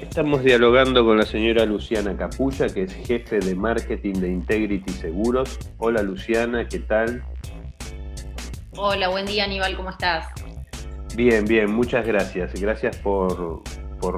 Estamos dialogando con la señora Luciana Capulla, que es jefe de marketing de Integrity Seguros. Hola Luciana, ¿qué tal? Hola, buen día Aníbal, ¿cómo estás? Bien, bien, muchas gracias. Gracias por,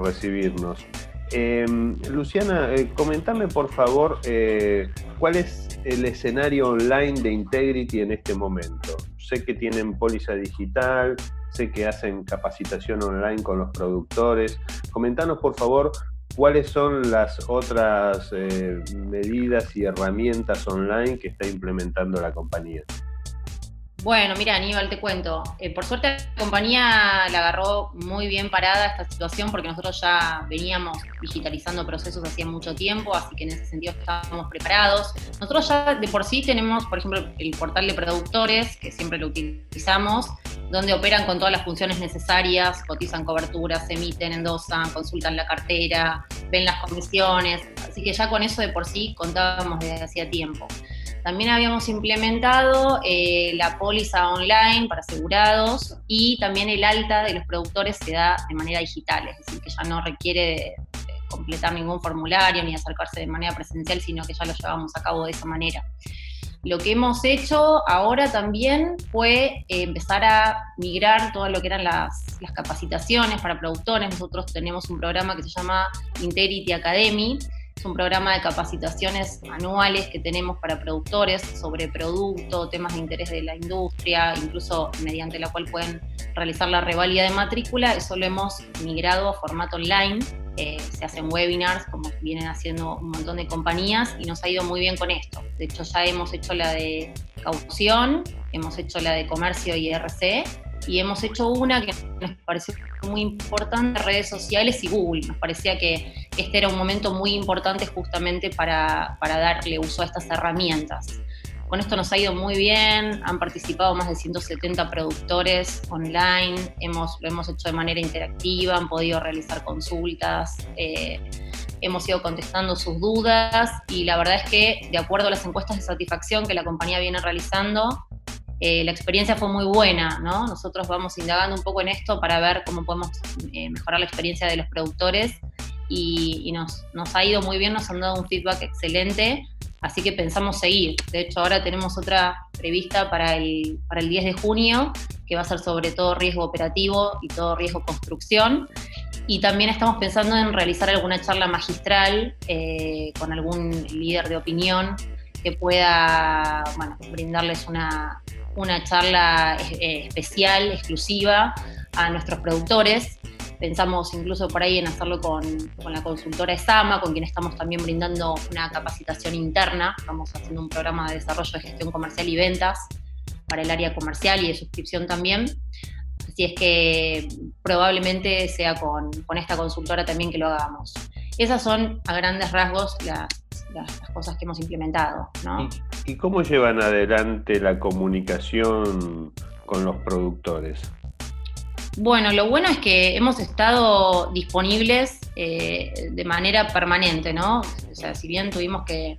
recibirnos. Em, Luciana, eh, comentame por favor eh, cuál es el escenario online de Integrity en este momento. Sé que tienen póliza digital, sé que hacen capacitación online con los productores. Comentanos, por favor, cuáles son las otras eh, medidas y herramientas online que está implementando la compañía. Bueno, mira, Aníbal, te cuento. Eh, por suerte la compañía la agarró muy bien parada esta situación porque nosotros ya veníamos digitalizando procesos hacía mucho tiempo, así que en ese sentido estábamos preparados. Nosotros ya de por sí tenemos, por ejemplo, el portal de productores, que siempre lo utilizamos, donde operan con todas las funciones necesarias, cotizan coberturas, emiten, endosan, consultan la cartera, ven las comisiones, así que ya con eso de por sí contábamos desde hacía tiempo. También habíamos implementado eh, la póliza online para asegurados y también el alta de los productores se da de manera digital, es decir, que ya no requiere completar ningún formulario ni acercarse de manera presencial, sino que ya lo llevamos a cabo de esa manera. Lo que hemos hecho ahora también fue eh, empezar a migrar todo lo que eran las, las, capacitaciones para productores. Nosotros tenemos un programa que se llama Integrity Academy, es un programa de capacitaciones anuales que tenemos para productores sobre producto, temas de interés de la industria, incluso mediante la cual pueden realizar la revalida de matrícula. Eso lo hemos migrado a formato online. Eh, se hacen webinars, como vienen haciendo un montón de compañías, y nos ha ido muy bien con esto. De hecho, ya hemos hecho la de caución, hemos hecho la de comercio y IRC, y hemos hecho una que nos pareció muy importante, redes sociales y Google. Nos parecía que este era un momento muy importante justamente para, darle uso a estas herramientas. Con esto nos ha ido muy bien, han participado más de 170 productores online, hemos, lo hemos hecho de manera interactiva, han podido realizar consultas, eh, hemos ido contestando sus dudas y la verdad es que de acuerdo a las encuestas de satisfacción que la compañía viene realizando, eh, la experiencia fue muy buena, ¿no? Nosotros vamos indagando un poco en esto para ver cómo podemos eh, mejorar la experiencia de los productores y, nos, nos, ha ido muy bien, nos han dado un feedback excelente, así que pensamos seguir. De hecho, ahora tenemos otra prevista para el, para el 10 de junio, que va a ser sobre todo riesgo operativo y todo riesgo construcción. Y también estamos pensando en realizar alguna charla magistral eh, con algún líder de opinión que pueda brindarles una, una charla eh, especial, exclusiva a nuestros productores. Pensamos incluso por ahí en hacerlo con, la consultora ESAMA, con quien estamos también brindando una capacitación interna. Estamos haciendo un programa de desarrollo de gestión comercial y ventas para el área comercial y de suscripción también. Así es que probablemente sea con, con esta consultora también que lo hagamos. Esas son a grandes rasgos las, las, cosas que hemos implementado. ¿no? ¿Y, cómo llevan adelante la comunicación con los productores? Bueno, lo bueno es que hemos estado disponibles eh, de manera permanente, ¿no? O sea, si bien tuvimos que,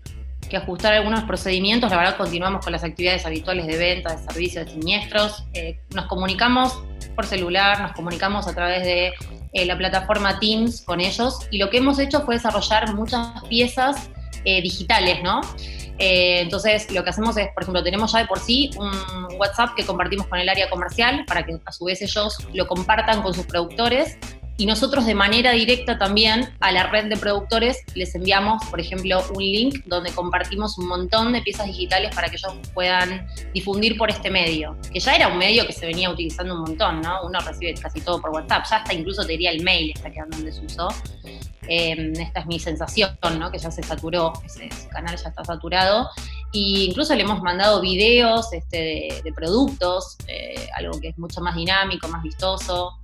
ajustar algunos procedimientos, la verdad continuamos con las actividades habituales de venta, de servicios, de siniestros. Eh, nos comunicamos por celular, nos comunicamos a través de eh, la plataforma Teams con ellos y lo que hemos hecho fue desarrollar muchas piezas eh, digitales, ¿no? Eh, entonces, lo que hacemos es, por ejemplo, tenemos ya de por sí un WhatsApp que compartimos con el área comercial para que a su vez ellos lo compartan con sus productores y nosotros de manera directa también a la red de productores les enviamos, por ejemplo, un link donde compartimos un montón de piezas digitales para que ellos puedan difundir por este medio, que ya era un medio que se venía utilizando un montón, ¿no? Uno recibe casi todo por WhatsApp, ya hasta incluso te diría el mail está quedando en desuso. Eh, esta es mi sensación, ¿no? que ya se saturó, ese, canal ya está saturado. Y incluso le hemos mandado videos este, de, productos, eh, algo que es mucho más dinámico, más vistoso.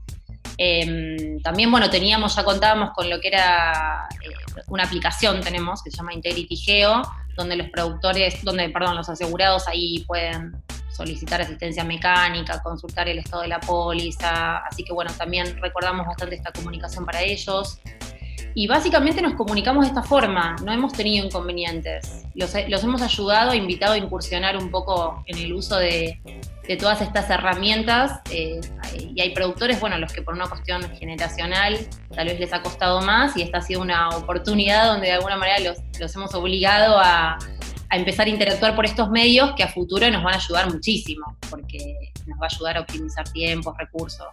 Em, también, bueno, teníamos, ya contábamos con lo que era eh, una aplicación, tenemos, que se llama Integrity Geo, donde los productores, donde, perdón, los asegurados ahí pueden solicitar asistencia mecánica, consultar el estado de la póliza, así que bueno, también recordamos bastante esta comunicación para ellos. Y básicamente nos comunicamos de esta forma, no hemos tenido inconvenientes. Los, hemos ayudado, invitado a incursionar un poco en el uso de, todas estas herramientas eh, y hay productores, bueno, los que por una cuestión generacional tal vez les ha costado más y esta ha sido una oportunidad donde de alguna manera los, hemos obligado a, a empezar a interactuar por estos medios que a futuro nos van a ayudar muchísimo, porque nos va a ayudar a optimizar tiempos, recursos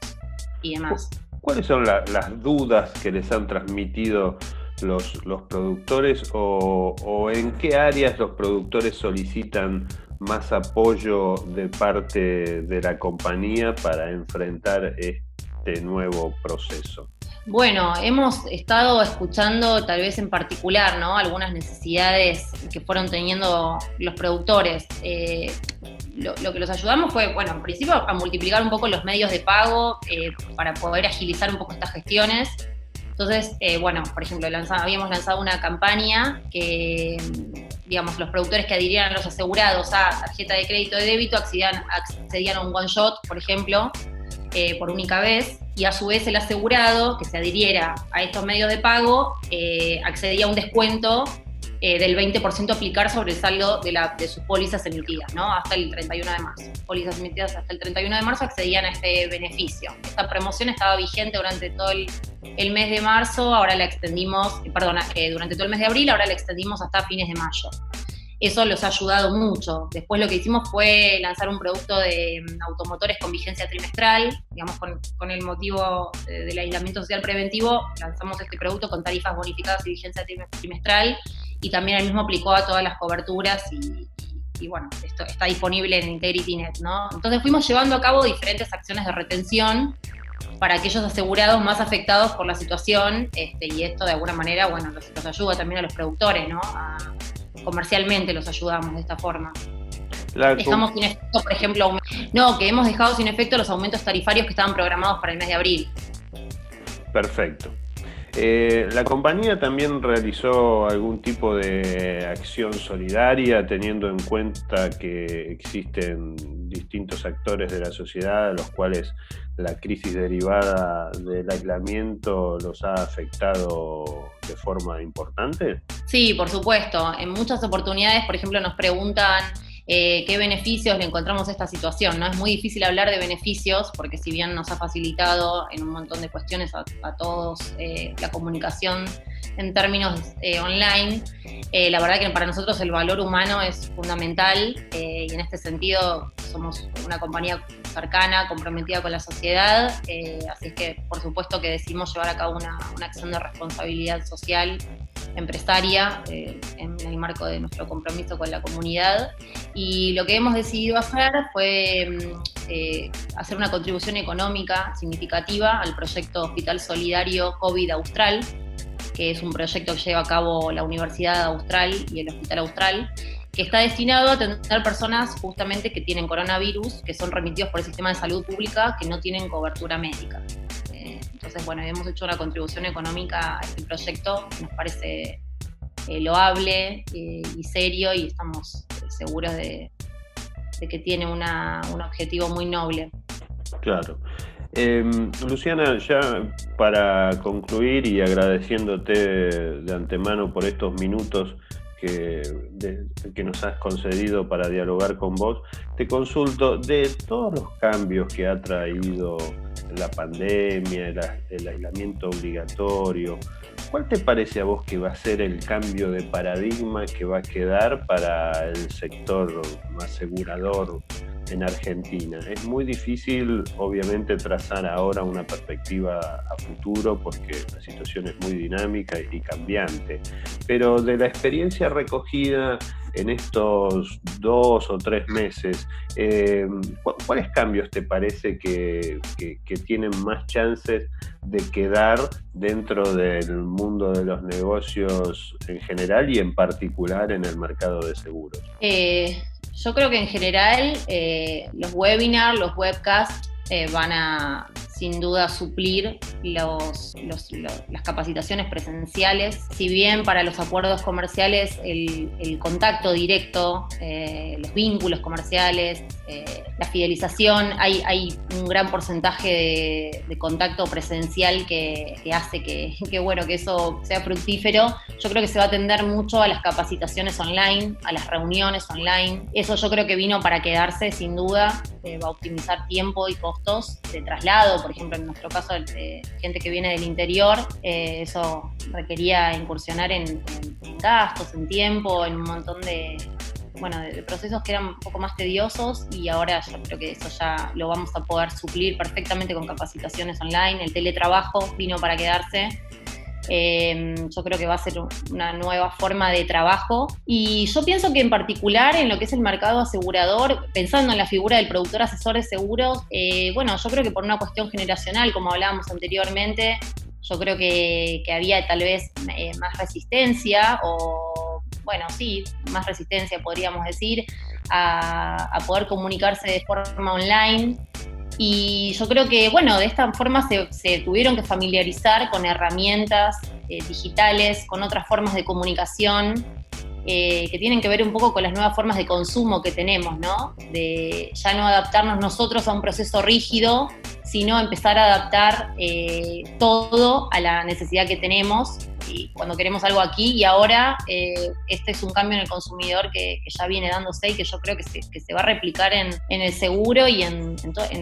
y demás. ¿Cuáles son las dudas que les han transmitido los, productores o, en qué áreas los productores solicitan más apoyo de parte de la compañía para enfrentar este nuevo proceso? Bueno, hemos estado escuchando tal vez en particular, ¿no? Algunas necesidades que fueron teniendo los productores. Eh, lo, que los ayudamos fue, bueno, en principio a multiplicar un poco los medios de pago eh, para poder agilizar un poco estas gestiones. Entonces, eh, bueno, por ejemplo, habíamos lanzado una campaña que, digamos, los productores que adhirieran a los asegurados a tarjeta de crédito de débito accedían, accedían a un one shot, por ejemplo, eh, por única vez, y a su vez el asegurado que se adhiriera a estos medios de pago accedía a un descuento eh, del 20% aplicar sobre el saldo de, la, de sus pólizas emitidas, ¿no? Hasta el 31 de marzo. Pólizas emitidas hasta el 31 de marzo accedían a este beneficio. Esta promoción estaba vigente durante todo el, mes de marzo, ahora la extendimos, perdona, eh, durante todo el mes de abril, ahora la extendimos hasta fines de mayo. Eso los ha ayudado mucho. Después lo que hicimos fue lanzar un producto de mm, automotores con vigencia trimestral, digamos, con, con el motivo eh, del aislamiento social preventivo, lanzamos este producto con tarifas bonificadas y vigencia trimestral y también el mismo aplicó a todas las coberturas y, bueno, esto está disponible en IntegrityNet, ¿no? Entonces fuimos llevando a cabo diferentes acciones de retención para aquellos asegurados más afectados por la situación este, y esto de alguna manera, bueno, los, ayuda también a los productores, ¿no? comercialmente los ayudamos de esta forma. Dejamos sin efecto, por ejemplo, no, que hemos dejado sin efecto los aumentos tarifarios que estaban programados para el mes de abril. Perfecto. Eh, la compañía también realizó algún tipo de acción solidaria teniendo en cuenta que existen distintos actores de la sociedad a los cuales la crisis derivada del aislamiento los ha afectado de forma importante? Sí, por supuesto. En muchas oportunidades, por ejemplo, nos preguntan eh, qué beneficios le encontramos a esta situación. ¿no? Es muy difícil hablar de beneficios porque si bien nos ha facilitado en un montón de cuestiones a, todos eh, la comunicación en términos eh, online, la verdad que para nosotros el valor humano es fundamental y en este sentido somos una compañía cercana, comprometida con la sociedad, así es que por supuesto que decidimos llevar a cabo una, una acción de responsabilidad social empresaria eh, en el marco de nuestro compromiso con la comunidad. Y lo que hemos decidido hacer fue mm, eh, hacer una contribución económica significativa al proyecto Hospital Solidario COVID Austral, que es un proyecto que lleva a cabo la Universidad Austral y el Hospital Austral, que está destinado a atender personas justamente que tienen coronavirus, que son remitidos por el sistema de salud pública, que no tienen cobertura médica. Entonces, bueno, hemos hecho una contribución económica a este proyecto, nos parece eh, loable eh, y serio y estamos eh, seguros de, que tiene un objetivo muy noble. Claro. Em, Luciana, ya para concluir y agradeciéndote de antemano por estos minutos que, que, nos has concedido para dialogar con vos, te consulto de todos los cambios que ha traído la pandemia, el, aislamiento obligatorio. ¿Cuál te parece a vos que va a ser el cambio de paradigma que va a quedar para el sector asegurador en Argentina? Es muy difícil, obviamente, trazar ahora una perspectiva a futuro porque la situación es muy dinámica y cambiante, pero de la experiencia recogida en estos dos o tres meses, eh, ¿cuáles cambios te parece que, tienen más chances de quedar dentro del mundo de los negocios en general y en particular en el mercado de seguros? Eh, yo creo que en general eh, los webinars, los webcasts van a sin duda suplir los, las capacitaciones presenciales. Si bien para los acuerdos comerciales el, contacto directo, eh, los vínculos comerciales, eh, la fidelización, hay, hay, un gran porcentaje de, contacto presencial que, hace que, que, bueno, que eso sea fructífero. Yo creo que se va a atender mucho a las capacitaciones online, a las reuniones online. Eso yo creo que vino para quedarse sin duda. va a optimizar tiempo y costos de traslado, por ejemplo, en nuestro caso, de gente que viene del interior, eh, eso requería incursionar en, gastos, en tiempo, en un montón de, bueno, de, procesos que eran un poco más tediosos y ahora yo creo que eso ya lo vamos a poder suplir perfectamente con capacitaciones online. El teletrabajo vino para quedarse Em, yo creo que va a ser una nueva forma de trabajo. Y yo pienso que en particular en lo que es el mercado asegurador, pensando en la figura del productor asesor de seguros, eh, bueno, yo creo que por una cuestión generacional, como hablábamos anteriormente, yo creo que, había tal vez eh, más resistencia o, bueno, sí, más resistencia podríamos decir, a poder comunicarse de forma online y yo creo que, bueno, de esta forma se, tuvieron que familiarizar con herramientas eh, digitales, con otras formas de comunicación, eh, que tienen que ver un poco con las nuevas formas de consumo que tenemos, ¿no? De ya no adaptarnos nosotros a un proceso rígido, sino empezar a adaptar eh, todo a la necesidad que tenemos y cuando queremos algo aquí y ahora eh, este es un cambio en el consumidor que, ya viene dándose y que yo creo que se, va a replicar en, el seguro y en,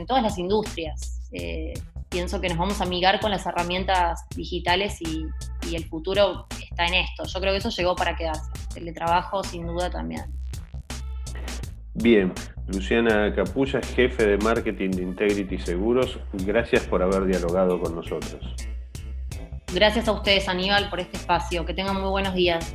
todas las industrias. Eh, pienso que nos vamos a amigar con las herramientas digitales y, y, el futuro está en esto. Yo creo que eso llegó para quedarse. El trabajo sin duda también. Bien, Luciana Capulla, jefe de marketing de Integrity Seguros, gracias por haber dialogado con nosotros. Gracias a ustedes, Aníbal, por este espacio. Que tengan muy buenos días.